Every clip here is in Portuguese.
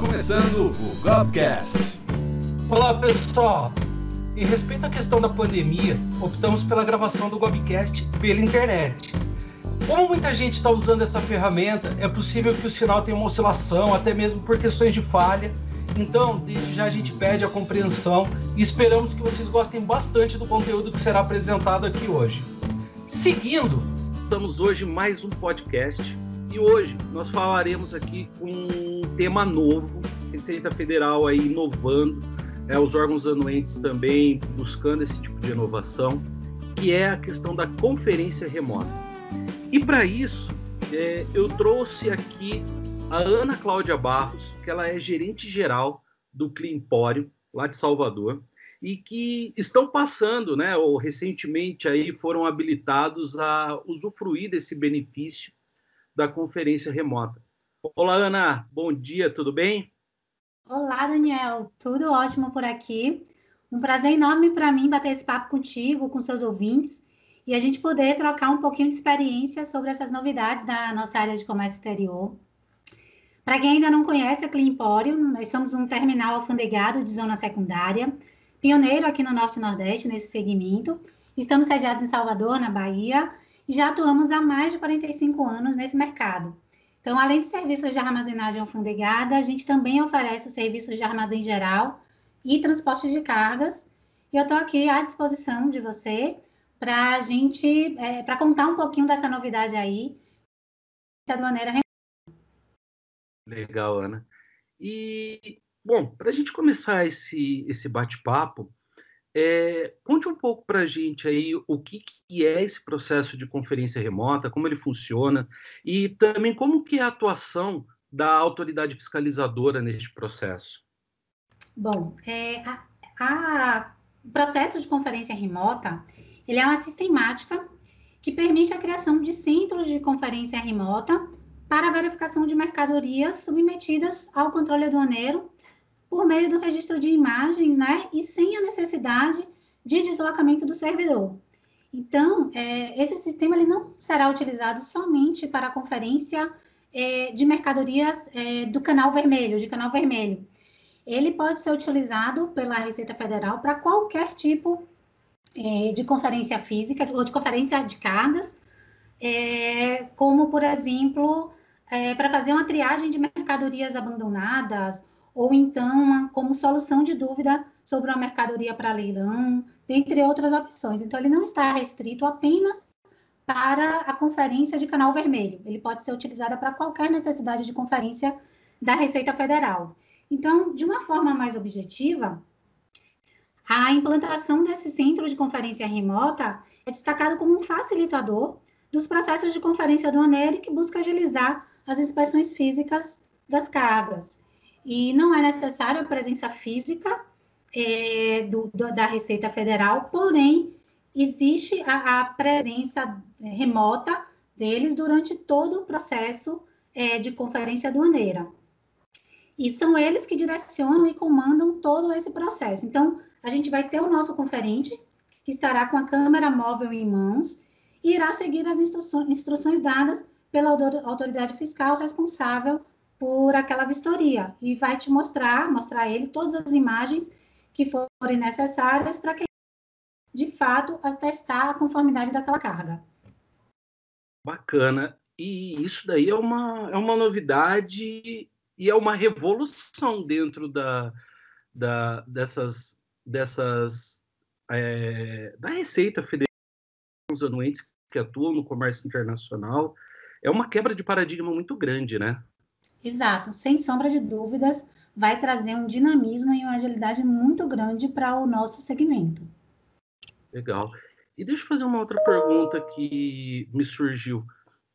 começando o Gobcast. Olá pessoal! Em respeito à questão da pandemia, optamos pela gravação do Gobcast pela internet. Como muita gente está usando essa ferramenta, é possível que o sinal tenha uma oscilação, até mesmo por questões de falha. Então, desde já a gente pede a compreensão e esperamos que vocês gostem bastante do conteúdo que será apresentado aqui hoje. Seguindo, estamos hoje mais um podcast e hoje nós falaremos aqui um tema novo, Receita Federal aí inovando, é, os órgãos anuentes também buscando esse tipo de inovação, que é a questão da conferência remota. E para isso, é, eu trouxe aqui a Ana Cláudia Barros, que ela é gerente geral do Climpório, lá de Salvador, e que estão passando, né, ou recentemente aí foram habilitados a usufruir desse benefício da conferência remota. Olá, Ana, bom dia, tudo bem? Olá, Daniel, tudo ótimo por aqui. Um prazer enorme para mim bater esse papo contigo, com seus ouvintes e a gente poder trocar um pouquinho de experiência sobre essas novidades da nossa área de comércio exterior. Para quem ainda não conhece a Clean nós somos um terminal alfandegado de zona secundária, pioneiro aqui no Norte e Nordeste nesse segmento. Estamos sediados em Salvador, na Bahia, já atuamos há mais de 45 anos nesse mercado. Então, além de serviços de armazenagem alfandegada, a gente também oferece serviços de armazém geral e transporte de cargas. E eu estou aqui à disposição de você para a gente, é, para contar um pouquinho dessa novidade aí, da maneira Legal, Ana. E, bom, para a gente começar esse, esse bate-papo, é, conte um pouco para a gente aí o que, que, é esse processo de conferência remota, como ele funciona e também como que é a atuação da autoridade fiscalizadora neste processo. Bom, é, a, a, o processo de conferência remota ele é uma sistemática que permite a criação de centros de conferência remota para a verificação de mercadorias submetidas ao controle aduaneiro por meio do registro de imagens, né, e necessidade de deslocamento do servidor. Então, é, esse sistema ele não será utilizado somente para a conferência é, de mercadorias é, do canal vermelho, de canal vermelho. Ele pode ser utilizado pela Receita Federal para qualquer tipo é, de conferência física ou de conferência de cargas, é, como, por exemplo, é, para fazer uma triagem de mercadorias abandonadas, ou então uma, como solução de dúvida sobre uma mercadoria para leilão, dentre outras opções. Então, ele não está restrito apenas para a conferência de canal vermelho, ele pode ser utilizado para qualquer necessidade de conferência da Receita Federal. Então, de uma forma mais objetiva, a implantação desse centro de conferência remota é destacado como um facilitador dos processos de conferência aduaneira que busca agilizar as inspeções físicas das cargas. E não é necessário a presença física é, do, do, da Receita Federal, porém, existe a, a, presença remota deles durante todo o processo é, de conferência aduaneira. E são eles que direcionam e comandam todo esse processo. Então, a gente vai ter o nosso conferente, que estará com a câmera móvel em mãos, e irá seguir as instruções dadas pela autoridade fiscal responsável por aquela vistoria e vai te mostrar, mostrar ele todas as imagens que forem necessárias para que de fato atestar a conformidade daquela carga. Bacana. E isso daí é uma, é uma novidade e é uma revolução dentro da, da, dessas dessas é, da Receita Federal, os anuentes que atuam no comércio internacional, é uma quebra de paradigma muito grande, né? Exato, sem sombra de dúvidas, vai trazer um dinamismo e uma agilidade muito grande para o nosso segmento. Legal. E deixa eu fazer uma outra pergunta que me surgiu.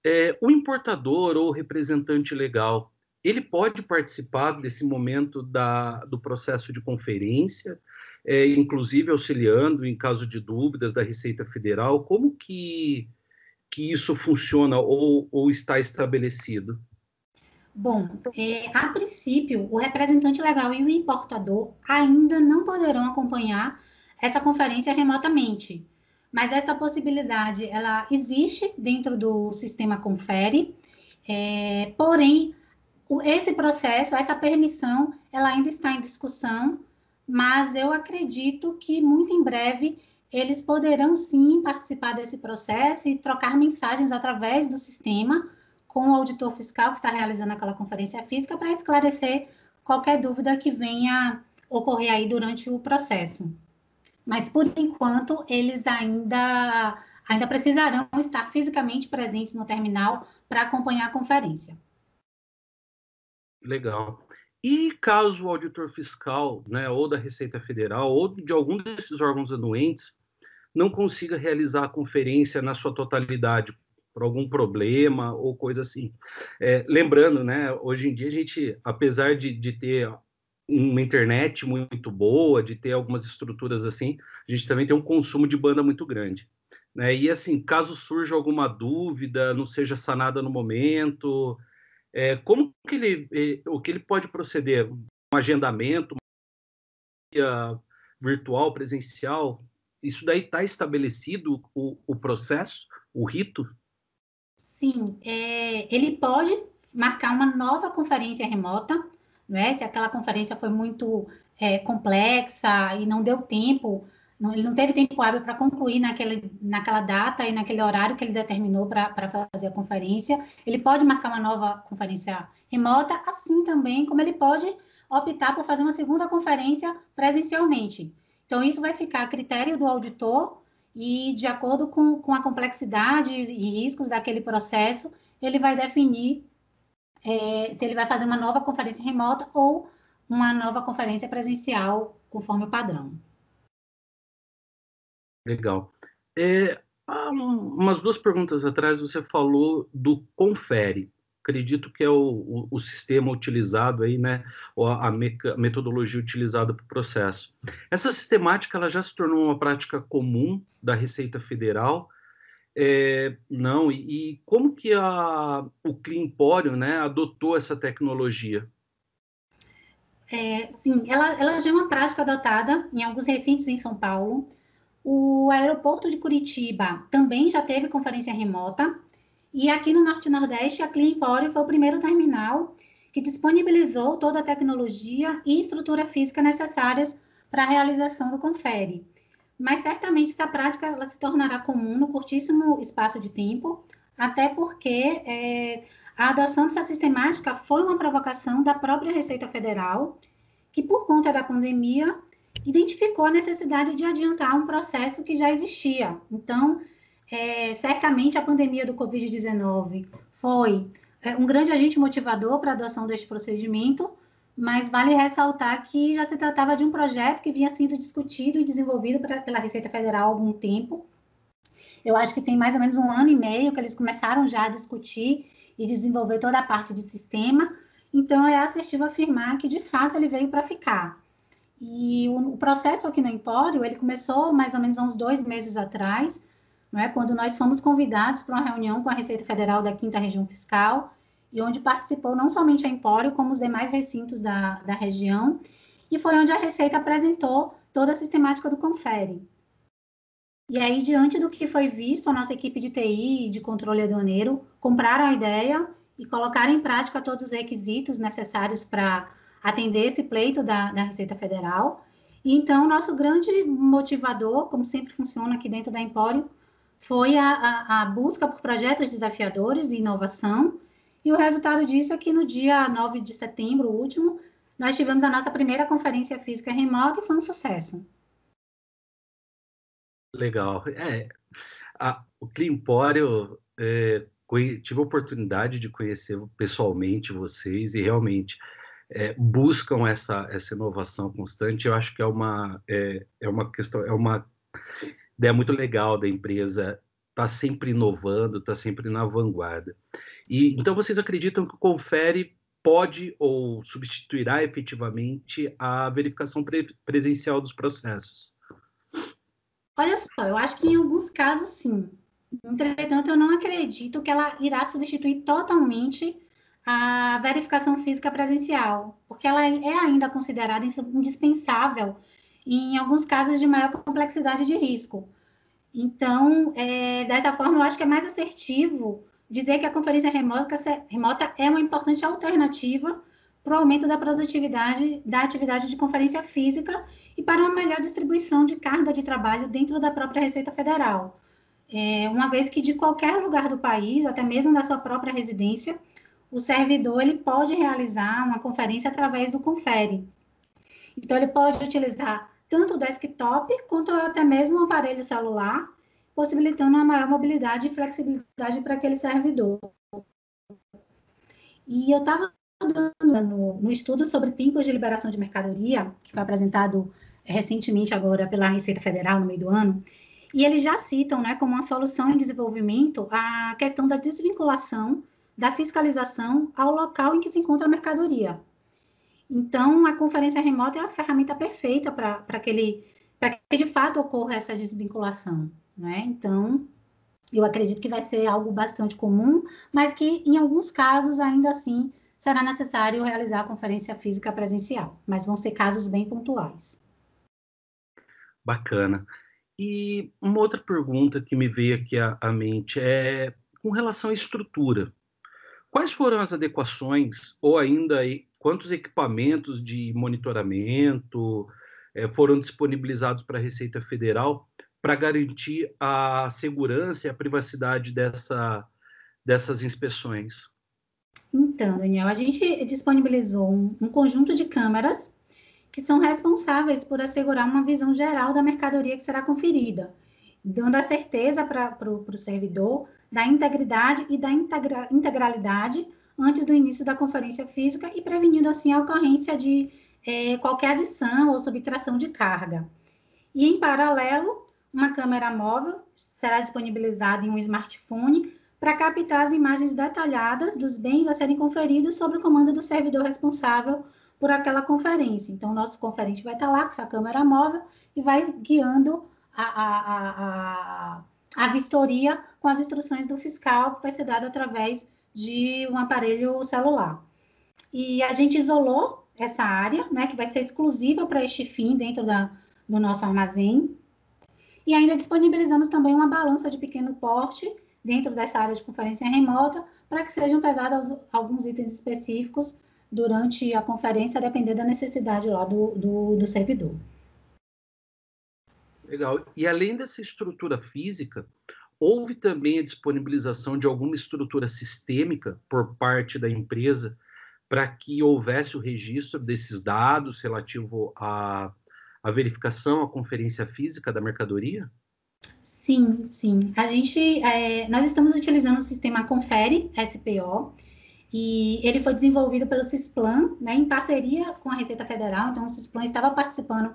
É, o importador ou representante legal, ele pode participar desse momento da, do processo de conferência? é, inclusive auxiliando em caso de dúvidas da Receita Federal. Como que, que isso funciona ou, ou está estabelecido? Bom, é, a princípio, o representante legal e o importador ainda não poderão acompanhar essa conferência remotamente, mas essa possibilidade ela existe dentro do sistema Confere, é, porém esse processo, essa permissão, ela ainda está em discussão, mas eu acredito que muito em breve eles poderão sim participar desse processo e trocar mensagens através do sistema com o auditor fiscal que está realizando aquela conferência física para esclarecer qualquer dúvida que venha ocorrer aí durante o processo. Mas por enquanto eles ainda ainda precisarão estar fisicamente presentes no terminal para acompanhar a conferência. Legal. E caso o auditor fiscal, né, ou da Receita Federal, ou de algum desses órgãos anuentes, não consiga realizar a conferência na sua totalidade, por algum problema ou coisa assim. É, lembrando, né, hoje em dia a gente, apesar de, de ter uma internet muito boa, de ter algumas estruturas assim, a gente também tem um consumo de banda muito grande. Né? E assim, caso surja alguma dúvida, não seja sanada no momento, é, como que ele, é, o que ele pode proceder? Um agendamento, uma virtual, presencial? Isso daí está estabelecido o, o processo, o rito? Sim, é, ele pode marcar uma nova conferência remota, né? Se aquela conferência foi muito é, complexa e não deu tempo não, ele não teve tempo hábil para concluir naquele, naquela data e naquele horário que ele determinou para fazer a conferência. Ele pode marcar uma nova conferência remota, assim também como ele pode optar por fazer uma segunda conferência presencialmente. Então, isso vai ficar a critério do auditor e, de acordo com, com a complexidade e riscos daquele processo, ele vai definir é, se ele vai fazer uma nova conferência remota ou uma nova conferência presencial, conforme o padrão. Legal. É, há umas duas perguntas atrás você falou do confere. Acredito que é o, o, o sistema utilizado aí, né? A, a metodologia utilizada para o processo. Essa sistemática ela já se tornou uma prática comum da Receita Federal. É, não, e, e, como que a, o Climpório né, adotou essa tecnologia? É, sim, ela, ela já é uma prática adotada em alguns recintos em São Paulo. O aeroporto de Curitiba também já teve conferência remota. E aqui no Norte Nordeste, a Clean Emporium foi o primeiro terminal que disponibilizou toda a tecnologia e estrutura física necessárias para a realização do confere. Mas certamente essa prática ela se tornará comum no curtíssimo espaço de tempo, até porque é, a adoção dessa sistemática foi uma provocação da própria Receita Federal, que por conta da pandemia identificou a necessidade de adiantar um processo que já existia. Então, é, certamente a pandemia do Covid-19 foi é, um grande agente motivador para a adoção deste procedimento, mas vale ressaltar que já se tratava de um projeto que vinha sendo discutido e desenvolvido pra, pela Receita Federal há algum tempo. Eu acho que tem mais ou menos um ano e meio que eles começaram já a discutir e desenvolver toda a parte de sistema. Então, é assertivo afirmar que, de fato, ele veio para ficar. E o, o, processo aqui no Empório, ele começou mais ou menos há uns dois meses atrás, é? quando nós fomos convidados para uma reunião com a Receita Federal da Quinta Região Fiscal, e onde participou não somente a Empório, como os demais recintos da, da região, e foi onde a Receita apresentou toda a sistemática do Confere. E aí, diante do que foi visto, a nossa equipe de TI e de controle aduaneiro compraram a ideia e colocaram em prática todos os requisitos necessários para atender esse pleito da, da Receita Federal. E então, nosso grande motivador, como sempre funciona aqui dentro da Empório, foi a, a, a, busca por projetos desafiadores de inovação. E o resultado disso é que no dia 9 de setembro, último, nós tivemos a nossa primeira conferência física remota e foi um sucesso. Legal. É, a, o Climpório, é, tive a oportunidade de conhecer pessoalmente vocês e realmente é, buscam essa, essa inovação constante, eu acho que é uma, é, é uma questão, é uma ideia muito legal da empresa está sempre inovando, está sempre na vanguarda. E então vocês acreditam que o Confere pode ou substituirá efetivamente a verificação pre presencial dos processos? Olha só, eu acho que em alguns casos sim. Entretanto, eu não acredito que ela irá substituir totalmente a verificação física presencial, porque ela é ainda considerada indispensável em alguns casos de maior complexidade de risco. Então, é, dessa forma, eu acho que é mais assertivo dizer que a conferência remota, remota é uma importante alternativa para o aumento da produtividade da atividade de conferência física e para uma melhor distribuição de carga de trabalho dentro da própria Receita Federal. É, uma vez que de qualquer lugar do país, até mesmo da sua própria residência, o servidor ele pode realizar uma conferência através do Confere. Então, ele pode utilizar tanto o desktop quanto até mesmo o aparelho celular, possibilitando uma maior mobilidade e flexibilidade para aquele servidor. E eu estava no, no estudo sobre tempos de liberação de mercadoria, que foi apresentado recentemente agora pela Receita Federal no meio do ano, e eles já citam, né, como uma solução em desenvolvimento a questão da desvinculação da fiscalização ao local em que se encontra a mercadoria. Então, a conferência remota é a ferramenta perfeita para aquele para que de fato ocorra essa desvinculação, né? Então, eu acredito que vai ser algo bastante comum, mas que em alguns casos ainda assim será necessário realizar a conferência física presencial, mas vão ser casos bem pontuais. Bacana. E uma outra pergunta que me veio aqui à mente é com relação à estrutura. Quais foram as adequações, ou ainda quantos equipamentos de monitoramento é, foram disponibilizados para a Receita Federal para garantir a segurança e a privacidade dessa, dessas inspeções? Então, Daniel, a gente disponibilizou um, um conjunto de câmeras que são responsáveis por assegurar uma visão geral da mercadoria que será conferida, dando a certeza para o servidor da integridade e da integra, integralidade antes do início da conferência física e prevenindo assim a ocorrência de é, qualquer adição ou subtração de carga. E em paralelo, uma câmera móvel será disponibilizada em um smartphone para captar as imagens detalhadas dos bens a serem conferidos sob o comando do servidor responsável por aquela conferência. Então, o nosso conferente vai estar lá com essa câmera móvel e vai guiando a, a, a, a, vistoria com as instruções do fiscal, que vai ser dada através de um aparelho celular. E a gente isolou essa área, né, que vai ser exclusiva para este fim dentro da, do nosso armazém. E ainda disponibilizamos também uma balança de pequeno porte dentro dessa área de conferência remota, para que sejam pesados alguns itens específicos durante a conferência, a depender da necessidade lá do, do, do servidor. Legal. E além dessa estrutura física, houve também a disponibilização de alguma estrutura sistêmica por parte da empresa para que houvesse o registro desses dados relativo à, à verificação, à conferência física da mercadoria? Sim, sim. A gente, é, nós estamos utilizando o sistema Confere SPO e ele foi desenvolvido pelo Cisplan, né, em parceria com a Receita Federal. Então, o Cisplan estava participando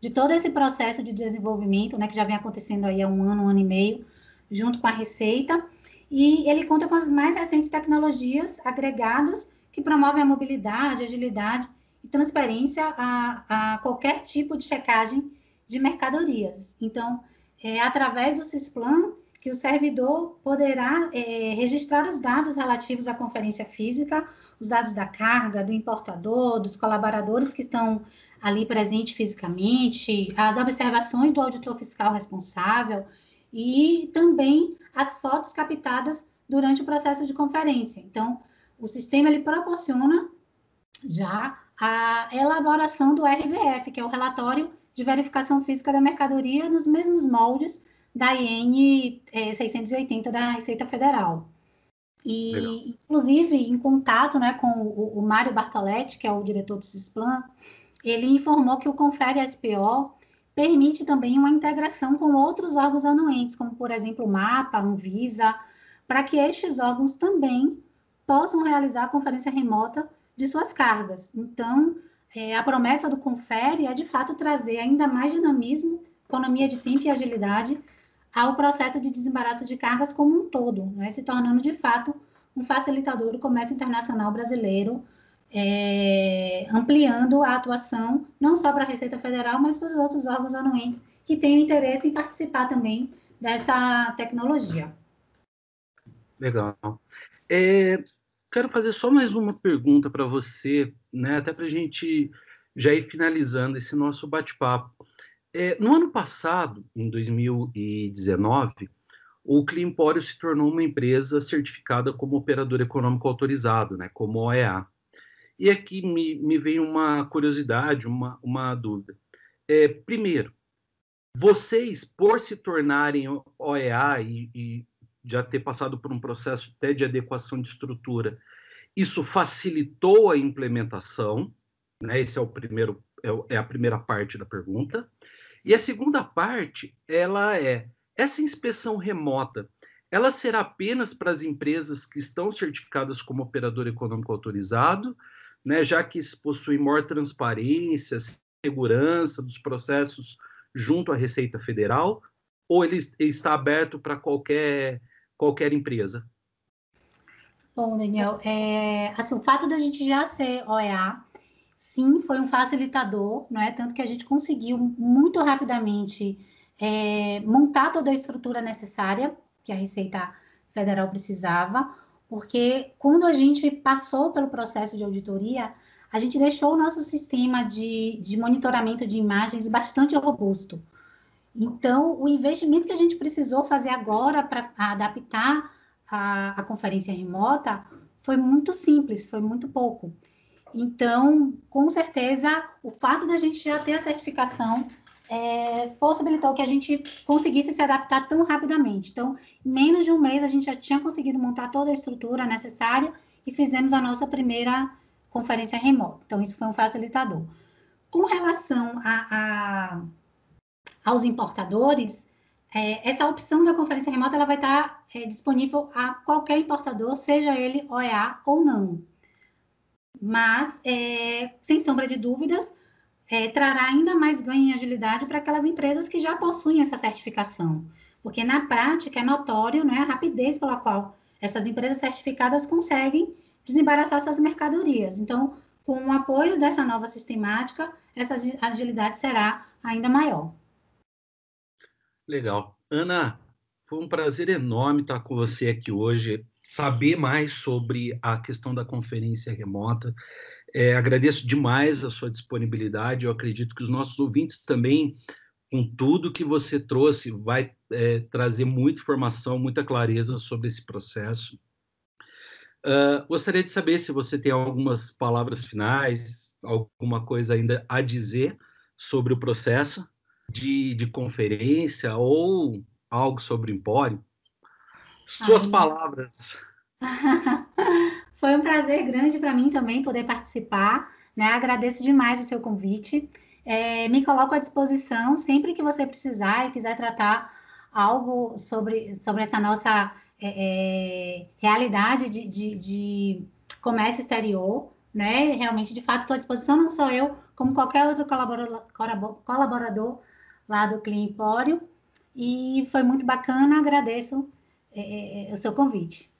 de todo esse processo de desenvolvimento, né, que já vem acontecendo aí há um ano, um ano e meio, junto com a Receita. E ele conta com as mais recentes tecnologias agregadas que promovem a mobilidade, agilidade e transparência a, a qualquer tipo de checagem de mercadorias. Então, é, através do Cisplan, que o servidor poderá é, registrar os dados relativos à conferência física, os dados da carga, do importador, dos colaboradores que estão ali presentes fisicamente, as observações do auditor fiscal responsável e também as fotos captadas durante o processo de conferência. Então, o sistema ele proporciona já a elaboração do RVF, que é o relatório de verificação física da mercadoria nos mesmos moldes da IN é, 680 da Receita Federal. E, Legal. inclusive, em contato né, com o, o Mário Bartoletti, que é o diretor do CISPLAN, ele informou que o Confere SPO permite também uma integração com outros órgãos anuentes, como, por exemplo, o MAPA, Anvisa, para que estes órgãos também possam realizar a conferência remota de suas cargas. Então, é, a promessa do Confere é, de fato, trazer ainda mais dinamismo, economia de tempo e agilidade ao processo de desembaraço de cargas como um todo, né, se tornando, de fato, um facilitador do comércio internacional brasileiro, é, ampliando a atuação não só para a Receita Federal, mas para os outros órgãos anuentes que tenham interesse em participar também dessa tecnologia. Legal. É, quero fazer só mais uma pergunta para você, né, até para a gente já ir finalizando esse nosso bate-papo. É, no ano passado, em 2019, o Climpório se tornou uma empresa certificada como operador econômico autorizado, né, como OEA. E aqui me, me vem uma curiosidade, uma, uma dúvida. É, primeiro, vocês, por se tornarem OEA e, e já ter passado por um processo até de adequação de estrutura, isso facilitou a implementação, né? Esse é o primeiro, é, é a primeira parte da pergunta. E a segunda parte, ela é essa inspeção remota, ela será apenas para as empresas que estão certificadas como operador econômico autorizado, né, já que possui maior transparência, segurança dos processos junto à Receita Federal, ou ele, ele está aberto para qualquer, qualquer empresa? Bom, Daniel, é, assim, o fato da gente já ser OEA, sim, foi um facilitador, não é? Tanto que a gente conseguiu muito rapidamente é, montar toda a estrutura necessária que a Receita Federal precisava, porque quando a gente passou pelo processo de auditoria, a gente deixou o nosso sistema de, de monitoramento de imagens bastante robusto. Então, o investimento que a gente precisou fazer agora para adaptar a, a conferência remota foi muito simples, foi muito pouco. Então, com certeza, o fato da gente já ter a certificação é, possibilitou que a gente conseguisse se adaptar tão rapidamente. Então, em menos de um mês, a gente já tinha conseguido montar toda a estrutura necessária e fizemos a nossa primeira conferência remota. Então, isso foi um facilitador. Com relação a, a aos importadores, é, essa opção da conferência remota ela vai estar é, disponível a qualquer importador, seja ele OEA ou não. Mas, é, sem sombra de dúvidas, é, trará ainda mais ganho em agilidade para aquelas empresas que já possuem essa certificação. Porque, na prática, é notório né, a rapidez pela qual essas empresas certificadas conseguem desembaraçar essas mercadorias. Então, com o apoio dessa nova sistemática, essa agilidade será ainda maior. Legal. Ana, foi um prazer enorme estar com você aqui hoje, saber mais sobre a questão da conferência remota. É, agradeço demais a sua disponibilidade. Eu acredito que os nossos ouvintes também, com tudo que você trouxe, vai é, trazer muita informação, muita clareza sobre esse processo. Uh, gostaria de saber se você tem algumas palavras finais, alguma coisa ainda a dizer sobre o processo de, de conferência ou algo sobre o Empório? Suas Ai. palavras. Foi um prazer grande para mim também poder participar. Né? Agradeço demais o seu convite. É, me coloco à disposição sempre que você precisar e quiser tratar algo sobre, sobre essa nossa é, é realidade de, de, de, comércio exterior. Né? Realmente, de fato, estou à disposição, não só eu, como qualquer outro colaborador, lá do Clean Empório. E foi muito bacana, agradeço é, é, o seu convite.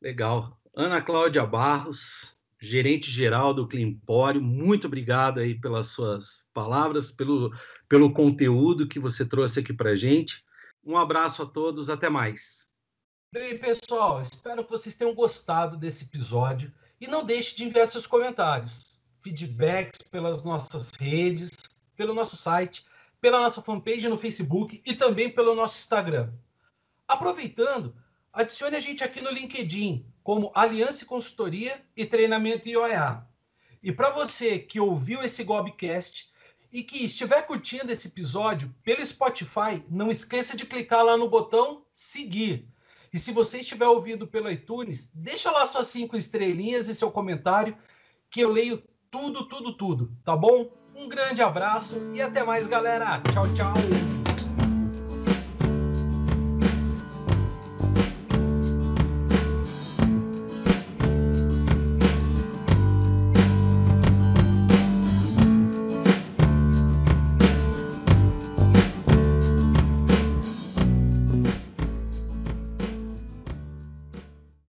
Legal. Ana Cláudia Barros, gerente geral do Clean Empório, muito obrigado aí pelas suas palavras, pelo, pelo conteúdo que você trouxe aqui para gente. Um abraço a todos, até mais. Bem, pessoal, espero que vocês tenham gostado desse episódio e não deixe de enviar seus comentários, feedbacks pelas nossas redes pelo nosso site, pela nossa fanpage no Facebook e também pelo nosso Instagram. Aproveitando, adicione a gente aqui no LinkedIn como Aliança Consultoria e Treinamento IOEA. E para você que ouviu esse Gobcast e que estiver curtindo esse episódio pelo Spotify, não esqueça de clicar lá no botão seguir. E se você estiver ouvindo pelo iTunes, deixa lá suas cinco estrelinhas e seu comentário, que eu leio tudo, tudo, tudo, tá bom? Um grande abraço e até mais, galera. Tchau, tchau.